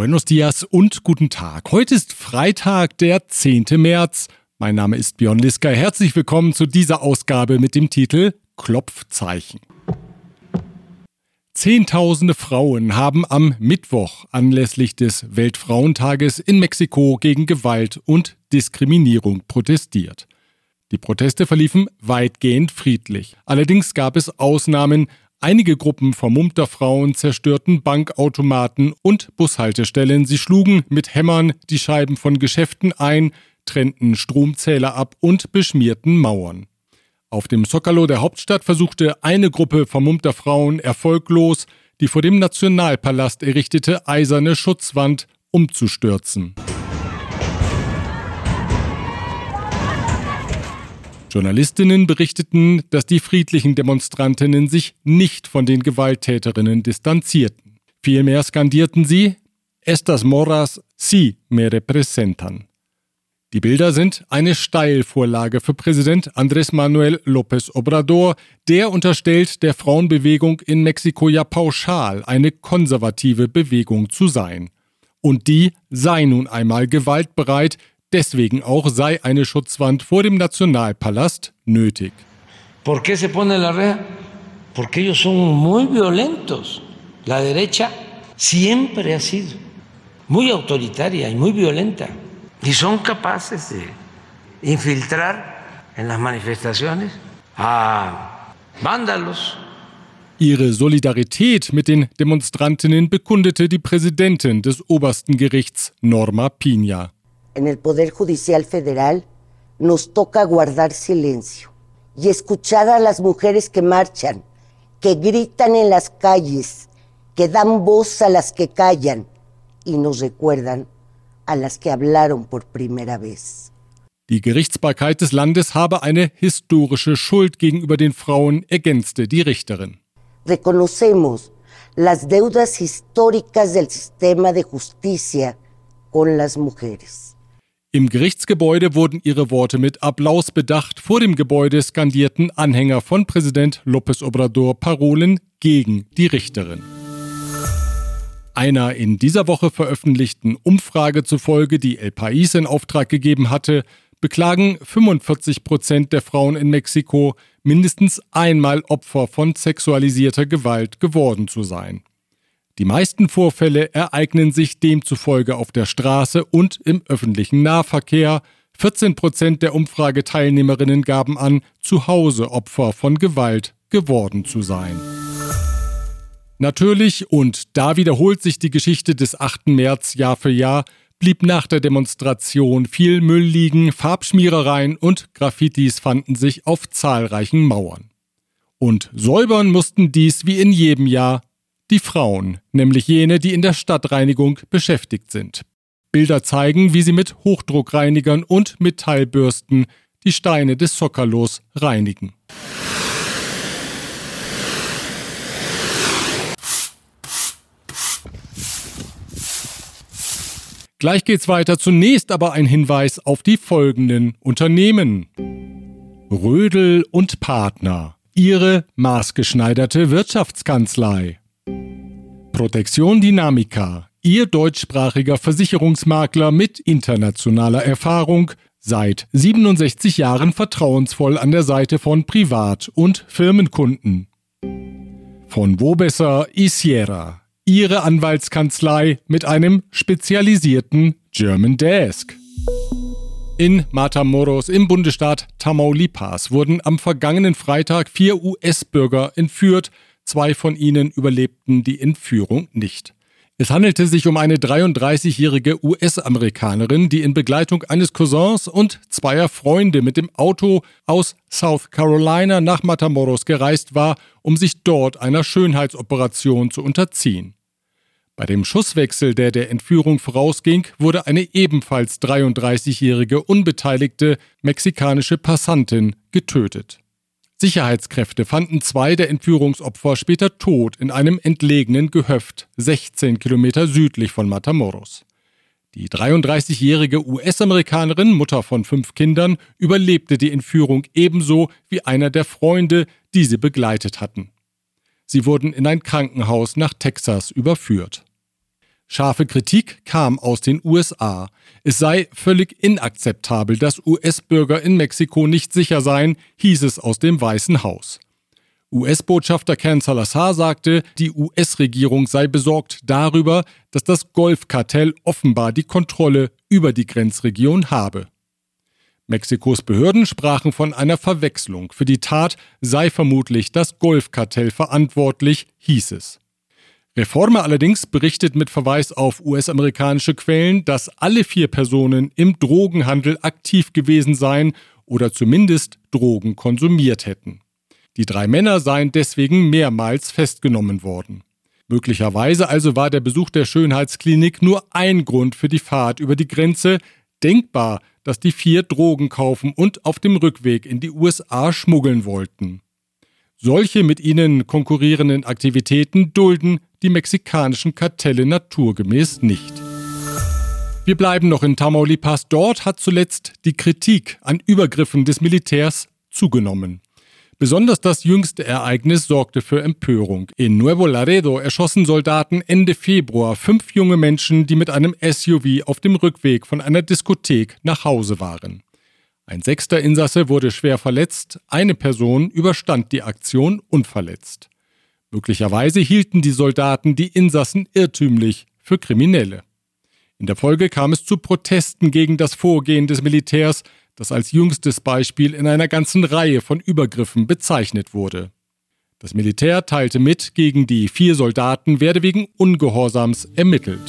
Buenos dias und guten Tag. Heute ist Freitag, der 10. März. Mein Name ist Björn Liska. Herzlich willkommen zu dieser Ausgabe mit dem Titel Klopfzeichen. Zehntausende Frauen haben am Mittwoch anlässlich des Weltfrauentages in Mexiko gegen Gewalt und Diskriminierung protestiert. Die Proteste verliefen weitgehend friedlich. Allerdings gab es Ausnahmen. Einige Gruppen vermummter Frauen zerstörten Bankautomaten und Bushaltestellen. Sie schlugen mit Hämmern die Scheiben von Geschäften ein, trennten Stromzähler ab und beschmierten Mauern. Auf dem Zocalo der Hauptstadt versuchte eine Gruppe vermummter Frauen erfolglos, die vor dem Nationalpalast errichtete eiserne Schutzwand umzustürzen. Journalistinnen berichteten, dass die friedlichen Demonstrantinnen sich nicht von den Gewalttäterinnen distanzierten. Vielmehr skandierten sie Estas Moras sí me representan. Die Bilder sind eine Steilvorlage für Präsident Andrés Manuel López Obrador. Der unterstellt der Frauenbewegung in Mexiko ja pauschal eine konservative Bewegung zu sein. Und die sei nun einmal gewaltbereit, deswegen auch sei eine Schutzwand vor dem Nationalpalast nötig. ¿Por qué se pone la reja? Porque ellos son muy violentos. La derecha siempre ha sido muy autoritaria y muy violenta. y son capaces de infiltrar en las manifestaciones a vándalos. Ihre Solidarität mit den Demonstrantinnen bekundete die Präsidentin des obersten Gerichts, Norma Piña. En el Poder Judicial Federal nos toca guardar silencio y escuchar a las mujeres que marchan, que gritan en las calles, que dan voz a las que callan y nos recuerdan a las que hablaron por primera vez. Die Gerichtsbarkeit des Landes habe eine historische Schuld gegenüber den Frauen, ergänzte die Richterin. Reconocemos las deudas históricas del sistema de justicia con las mujeres. Im Gerichtsgebäude wurden ihre Worte mit Applaus bedacht. Vor dem Gebäude skandierten Anhänger von Präsident López Obrador Parolen gegen die Richterin. Einer in dieser Woche veröffentlichten Umfrage zufolge, die El País in Auftrag gegeben hatte, beklagen 45 Prozent der Frauen in Mexiko, mindestens einmal Opfer von sexualisierter Gewalt geworden zu sein. Die meisten Vorfälle ereignen sich demzufolge auf der Straße und im öffentlichen Nahverkehr. 14 Prozent der Umfrageteilnehmerinnen gaben an, zu Hause Opfer von Gewalt geworden zu sein. Natürlich, und da wiederholt sich die Geschichte des 8. März Jahr für Jahr, blieb nach der Demonstration viel Müll liegen, Farbschmierereien und Graffitis fanden sich auf zahlreichen Mauern. Und säubern mussten dies wie in jedem Jahr die Frauen, nämlich jene, die in der Stadtreinigung beschäftigt sind. Bilder zeigen, wie sie mit Hochdruckreinigern und Metallbürsten die Steine des Zockerlos reinigen. Gleich geht's weiter. Zunächst aber ein Hinweis auf die folgenden Unternehmen. Rödel und Partner. Ihre maßgeschneiderte Wirtschaftskanzlei. Protektion Dynamica. Ihr deutschsprachiger Versicherungsmakler mit internationaler Erfahrung, seit 67 Jahren vertrauensvoll an der Seite von Privat- und Firmenkunden. Von Wobesser Isiera ihre Anwaltskanzlei mit einem spezialisierten German Desk. In Matamoros im Bundesstaat Tamaulipas wurden am vergangenen Freitag vier US-Bürger entführt, zwei von ihnen überlebten die Entführung nicht. Es handelte sich um eine 33-jährige US-Amerikanerin, die in Begleitung eines Cousins und zweier Freunde mit dem Auto aus South Carolina nach Matamoros gereist war, um sich dort einer Schönheitsoperation zu unterziehen. Bei dem Schusswechsel, der der Entführung vorausging, wurde eine ebenfalls 33-jährige unbeteiligte mexikanische Passantin getötet. Sicherheitskräfte fanden zwei der Entführungsopfer später tot in einem entlegenen Gehöft 16 Kilometer südlich von Matamoros. Die 33-jährige US-Amerikanerin, Mutter von fünf Kindern, überlebte die Entführung ebenso wie einer der Freunde, die sie begleitet hatten. Sie wurden in ein Krankenhaus nach Texas überführt. Scharfe Kritik kam aus den USA. Es sei völlig inakzeptabel, dass US-Bürger in Mexiko nicht sicher seien, hieß es aus dem Weißen Haus. US-Botschafter Ken Salazar sagte, die US-Regierung sei besorgt darüber, dass das Golfkartell offenbar die Kontrolle über die Grenzregion habe. Mexikos Behörden sprachen von einer Verwechslung. Für die Tat sei vermutlich das Golfkartell verantwortlich, hieß es. Reforme allerdings berichtet mit Verweis auf US-amerikanische Quellen, dass alle vier Personen im Drogenhandel aktiv gewesen seien oder zumindest Drogen konsumiert hätten. Die drei Männer seien deswegen mehrmals festgenommen worden. Möglicherweise also war der Besuch der Schönheitsklinik nur ein Grund für die Fahrt über die Grenze. Denkbar, dass die vier Drogen kaufen und auf dem Rückweg in die USA schmuggeln wollten. Solche mit ihnen konkurrierenden Aktivitäten dulden die mexikanischen Kartelle naturgemäß nicht. Wir bleiben noch in Tamaulipas. Dort hat zuletzt die Kritik an Übergriffen des Militärs zugenommen. Besonders das jüngste Ereignis sorgte für Empörung. In Nuevo Laredo erschossen Soldaten Ende Februar fünf junge Menschen, die mit einem SUV auf dem Rückweg von einer Diskothek nach Hause waren. Ein sechster Insasse wurde schwer verletzt, eine Person überstand die Aktion unverletzt. Möglicherweise hielten die Soldaten die Insassen irrtümlich für Kriminelle. In der Folge kam es zu Protesten gegen das Vorgehen des Militärs, das als jüngstes Beispiel in einer ganzen Reihe von Übergriffen bezeichnet wurde. Das Militär teilte mit, gegen die vier Soldaten werde wegen Ungehorsams ermittelt.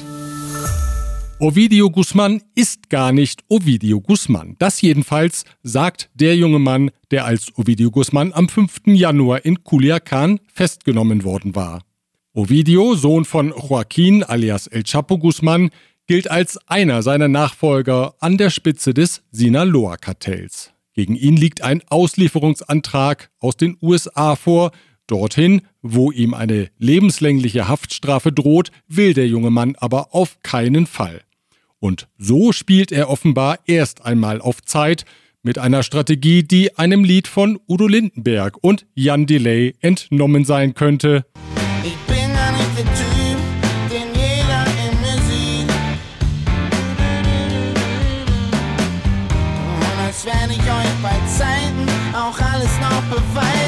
Ovidio Guzman ist gar nicht Ovidio Guzman. Das jedenfalls sagt der junge Mann, der als Ovidio Guzman am 5. Januar in Culiacan festgenommen worden war. Ovidio, Sohn von Joaquin alias El Chapo Guzman, gilt als einer seiner Nachfolger an der Spitze des Sinaloa-Kartells. Gegen ihn liegt ein Auslieferungsantrag aus den USA vor. Dorthin, wo ihm eine lebenslängliche Haftstrafe droht, will der junge Mann aber auf keinen Fall. Und so spielt er offenbar erst einmal auf Zeit mit einer Strategie, die einem Lied von Udo Lindenberg und Jan Delay entnommen sein könnte. Ich bin ja nicht der Typ, den jeder in mir sieht. Als werde ich euch bei Zeiten auch alles noch beweisen.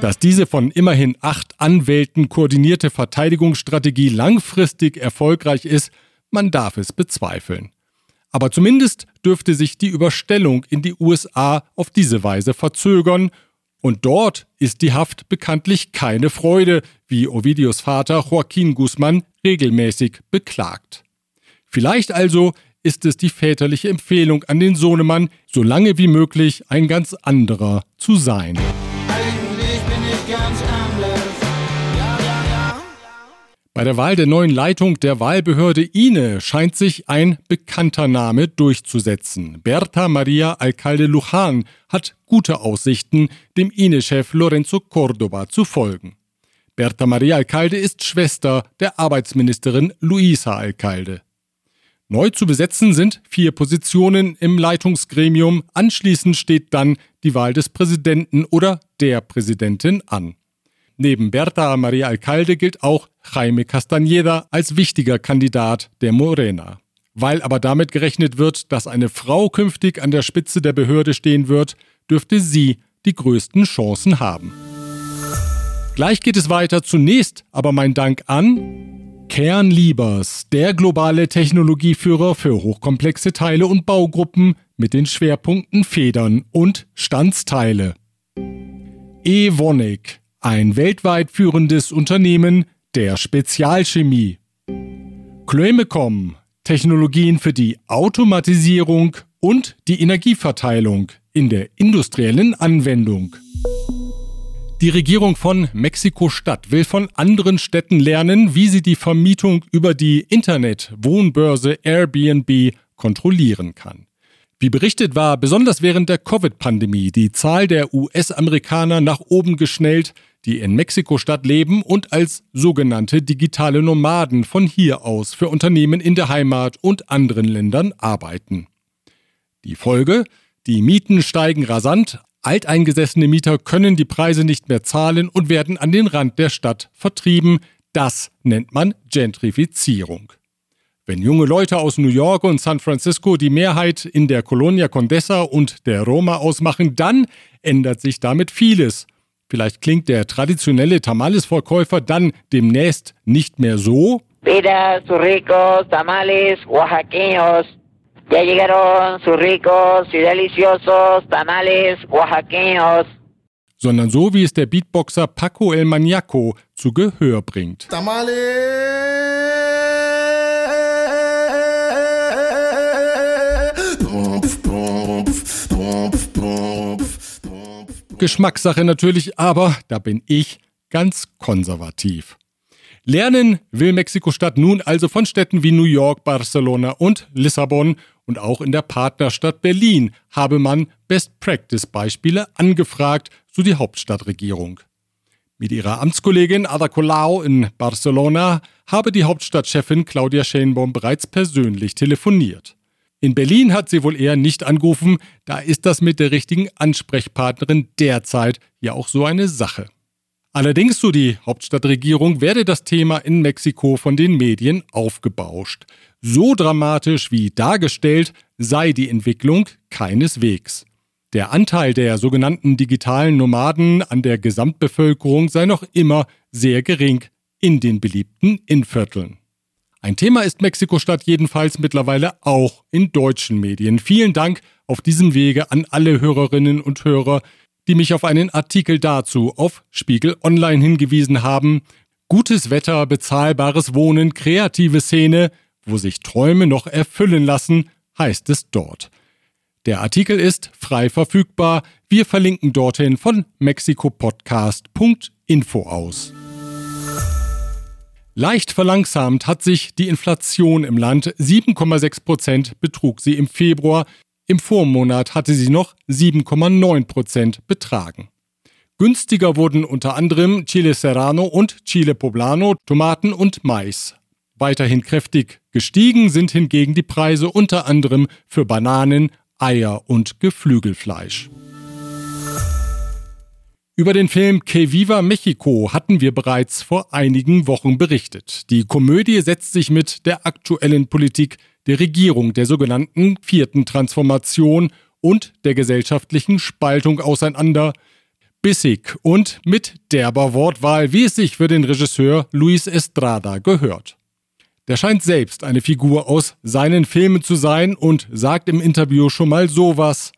Dass diese von immerhin acht Anwälten koordinierte Verteidigungsstrategie langfristig erfolgreich ist, man darf es bezweifeln. Aber zumindest dürfte sich die Überstellung in die USA auf diese Weise verzögern, und dort ist die Haft bekanntlich keine Freude, wie Ovidios Vater Joaquin Guzman regelmäßig beklagt. Vielleicht also ist es die väterliche Empfehlung an den Sohnemann, so lange wie möglich ein ganz anderer zu sein. Bei der Wahl der neuen Leitung der Wahlbehörde INE scheint sich ein bekannter Name durchzusetzen. Berta Maria Alcalde Lujan hat gute Aussichten, dem INE-Chef Lorenzo Córdoba zu folgen. Berta Maria Alcalde ist Schwester der Arbeitsministerin Luisa Alcalde. Neu zu besetzen sind vier Positionen im Leitungsgremium. Anschließend steht dann die Wahl des Präsidenten oder der Präsidentin an. Neben Berta Maria Alcalde gilt auch Jaime Castañeda als wichtiger Kandidat der Morena. Weil aber damit gerechnet wird, dass eine Frau künftig an der Spitze der Behörde stehen wird, dürfte sie die größten Chancen haben. Gleich geht es weiter. Zunächst aber mein Dank an Kernliebers, der globale Technologieführer für hochkomplexe Teile und Baugruppen mit den Schwerpunkten Federn und Standsteile. Evonik, ein weltweit führendes Unternehmen der Spezialchemie. Chloemecom, Technologien für die Automatisierung und die Energieverteilung in der industriellen Anwendung. Die Regierung von Mexiko-Stadt will von anderen Städten lernen, wie sie die Vermietung über die Internet-Wohnbörse Airbnb kontrollieren kann. Wie berichtet war besonders während der Covid-Pandemie die Zahl der US-Amerikaner nach oben geschnellt, die in Mexiko-Stadt leben und als sogenannte digitale Nomaden von hier aus für Unternehmen in der Heimat und anderen Ländern arbeiten. Die Folge? Die Mieten steigen rasant, alteingesessene Mieter können die Preise nicht mehr zahlen und werden an den Rand der Stadt vertrieben. Das nennt man Gentrifizierung. Wenn junge Leute aus New York und San Francisco die Mehrheit in der Colonia Condesa und der Roma ausmachen, dann ändert sich damit vieles. Vielleicht klingt der traditionelle Tamales-Verkäufer dann demnächst nicht mehr so. Ricos tamales oaxaqueños. Ya llegaron sus ricos y deliciosos tamales oaxaqueños. Sondern so, wie es der Beatboxer Paco El Maniaco zu Gehör bringt. Tamales! Geschmackssache natürlich, aber da bin ich ganz konservativ. Lernen will Mexiko-Stadt nun also von Städten wie New York, Barcelona und Lissabon und auch in der Partnerstadt Berlin habe man Best-Practice-Beispiele angefragt, so die Hauptstadtregierung. Mit ihrer Amtskollegin Ada Colau in Barcelona habe die Hauptstadtchefin Claudia Sheinbaum bereits persönlich telefoniert. In Berlin hat sie wohl eher nicht angerufen, da ist das mit der richtigen Ansprechpartnerin derzeit ja auch so eine Sache. Allerdings, so die Hauptstadtregierung, werde das Thema in Mexiko von den Medien aufgebauscht. So dramatisch wie dargestellt sei die Entwicklung keineswegs. Der Anteil der sogenannten digitalen Nomaden an der Gesamtbevölkerung sei noch immer sehr gering in den beliebten Innvierteln. Ein Thema ist Mexiko-Stadt jedenfalls mittlerweile auch in deutschen Medien. Vielen Dank auf diesem Wege an alle Hörerinnen und Hörer, die mich auf einen Artikel dazu auf Spiegel Online hingewiesen haben. Gutes Wetter, bezahlbares Wohnen, kreative Szene, wo sich Träume noch erfüllen lassen, heißt es dort. Der Artikel ist frei verfügbar. Wir verlinken dorthin von mexikopodcast.info aus. Leicht verlangsamt hat sich die Inflation im Land. 7,6 Prozent betrug sie im Februar. Im Vormonat hatte sie noch 7,9 Prozent betragen. Günstiger wurden unter anderem Chile Serrano und Chile Poblano, Tomaten und Mais. Weiterhin kräftig gestiegen sind hingegen die Preise unter anderem für Bananen, Eier und Geflügelfleisch. Über den Film Que Viva Mexico hatten wir bereits vor einigen Wochen berichtet. Die Komödie setzt sich mit der aktuellen Politik der Regierung, der sogenannten vierten Transformation und der gesellschaftlichen Spaltung auseinander. Bissig und mit derber Wortwahl, wie es sich für den Regisseur Luis Estrada gehört. Der scheint selbst eine Figur aus seinen Filmen zu sein und sagt im Interview schon mal sowas.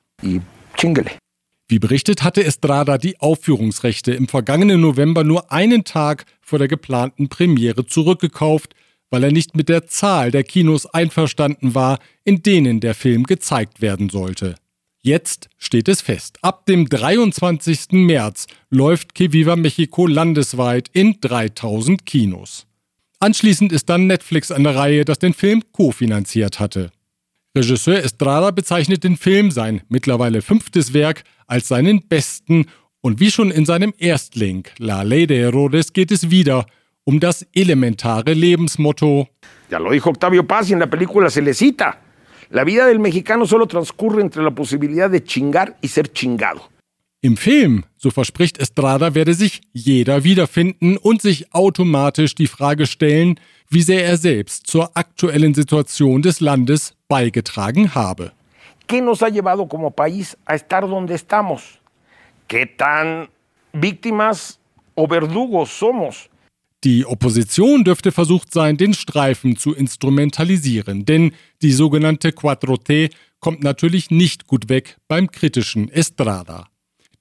Wie berichtet hatte Estrada die Aufführungsrechte im vergangenen November nur einen Tag vor der geplanten Premiere zurückgekauft, weil er nicht mit der Zahl der Kinos einverstanden war, in denen der Film gezeigt werden sollte. Jetzt steht es fest. Ab dem 23. März läuft Que Viva Mexico landesweit in 3000 Kinos. Anschließend ist dann Netflix an der Reihe, das den Film kofinanziert hatte. Regisseur Estrada bezeichnet den Film, sein mittlerweile fünftes Werk, als seinen besten und wie schon in seinem Erstling La Ley de Herodes geht es wieder um das elementare Lebensmotto. Ya lo dijo Octavio Paz y en la película se le cita. La vida del mexicano solo transcurre entre la posibilidad de chingar y ser chingado. Im Film, so verspricht Estrada, werde sich jeder wiederfinden und sich automatisch die Frage stellen, wie sehr er selbst zur aktuellen Situation des Landes beigetragen habe. ¿Qué nos ha llevado como país a estar donde estamos? ¿Qué tan víctimas o verdugos somos? Die Opposition dürfte versucht sein, den Streifen zu instrumentalisieren, denn die sogenannte 4T kommt natürlich nicht gut weg beim kritischen Estrada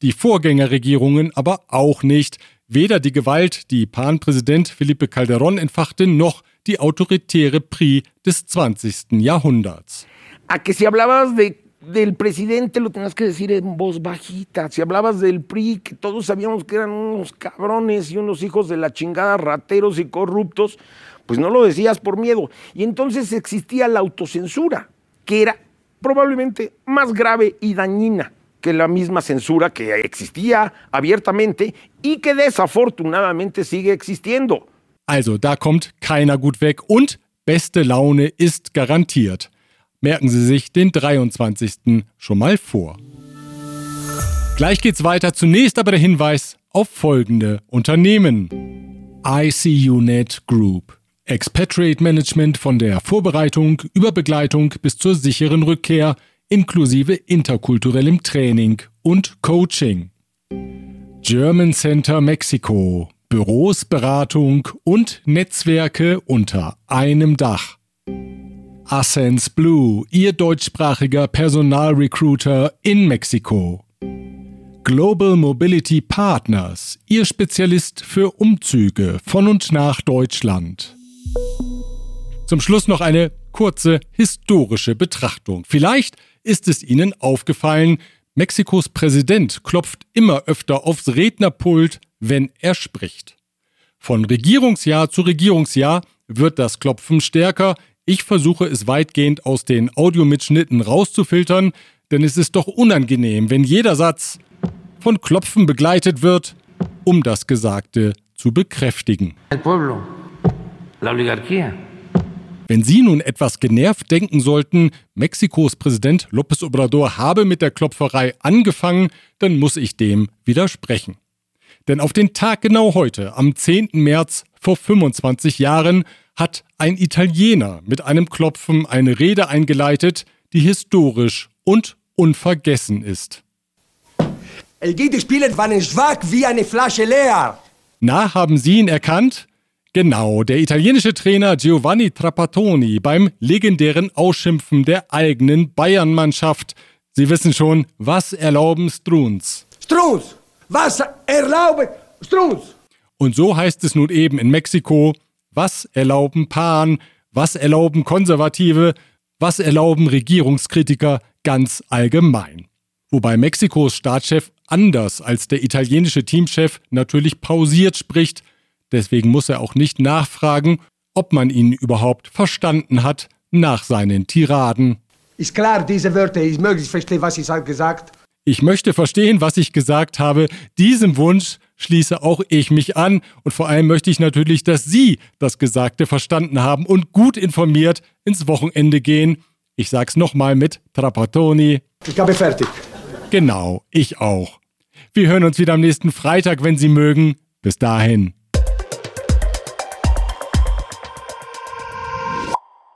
die Vorgängerregierungen aber auch nicht. Weder die Gewalt, die Pan-Präsident Felipe Calderón entfachte, noch die autoritäre PRI des 20. Jahrhunderts. A que si hablabas de, del presidente lo tenías que decir en voz bajita. Si hablabas del PRI, que todos sabíamos que eran unos cabrones y unos hijos de la chingada, rateros y corruptos, pues no lo decías por miedo. Y entonces existía la autocensura, que era probablemente más grave y dañina que la misma censura que existía abiertamente y que desafortunadamente sigue existiendo. Also, da kommt keiner gut weg und beste Laune ist garantiert. Merken Sie sich den 23. schon mal vor. Gleich geht's weiter. Zunächst aber der Hinweis auf folgende Unternehmen. ICUNet Group. Expatriate Management von der Vorbereitung über Begleitung bis zur sicheren Rückkehr inklusive interkulturellem Training und Coaching. German Center Mexiko. Büros, Beratung und Netzwerke unter einem Dach. Ascens Blue, Ihr deutschsprachiger Personalrecruiter in Mexiko. Global Mobility Partners, Ihr Spezialist für Umzüge von und nach Deutschland. Zum Schluss noch eine kurze historische Betrachtung. Vielleicht ist es Ihnen aufgefallen, Mexikos Präsident klopft immer öfter aufs Rednerpult, wenn er spricht. Von Regierungsjahr zu Regierungsjahr wird das Klopfen stärker. Ich versuche es weitgehend aus den Audiomitschnitten rauszufiltern, denn es ist doch unangenehm, wenn jeder Satz von Klopfen begleitet wird, um das Gesagte zu bekräftigen. Wenn Sie nun etwas genervt denken sollten, Mexikos Präsident López Obrador habe mit der Klopferei angefangen, dann muss ich dem widersprechen. Denn auf den Tag genau heute, am 10. März vor 25 Jahren, hat ein Italiener mit einem Klopfen eine Rede eingeleitet, die historisch und unvergessen ist. Die Spieler waren schwach wie eine Flasche leer. Na, haben Sie ihn erkannt? Genau, der italienische Trainer Giovanni Trapattoni beim legendären Ausschimpfen der eigenen Bayern-Mannschaft. Sie wissen schon, was erlauben Struns? Struns, was erlauben Struns? Und so heißt es nun eben in Mexiko, was erlauben Pan, was erlauben Konservative, was erlauben Regierungskritiker ganz allgemein. Wobei Mexikos Staatschef anders als der italienische Teamchef natürlich pausiert spricht, deswegen muss er auch nicht nachfragen, ob man ihn überhaupt verstanden hat nach seinen Tiraden. Ist klar, diese Wörter, ich möchte verstehen, was ich gesagt Ich möchte verstehen, was ich gesagt habe. Diesem Wunsch schließe auch ich mich an und vor allem möchte ich natürlich, dass Sie das Gesagte verstanden haben und gut informiert ins Wochenende gehen. Ich sag's nochmal mit Trapattoni. Ich habe fertig. Genau, ich auch. Wir hören uns wieder am nächsten Freitag, wenn Sie mögen. Bis dahin.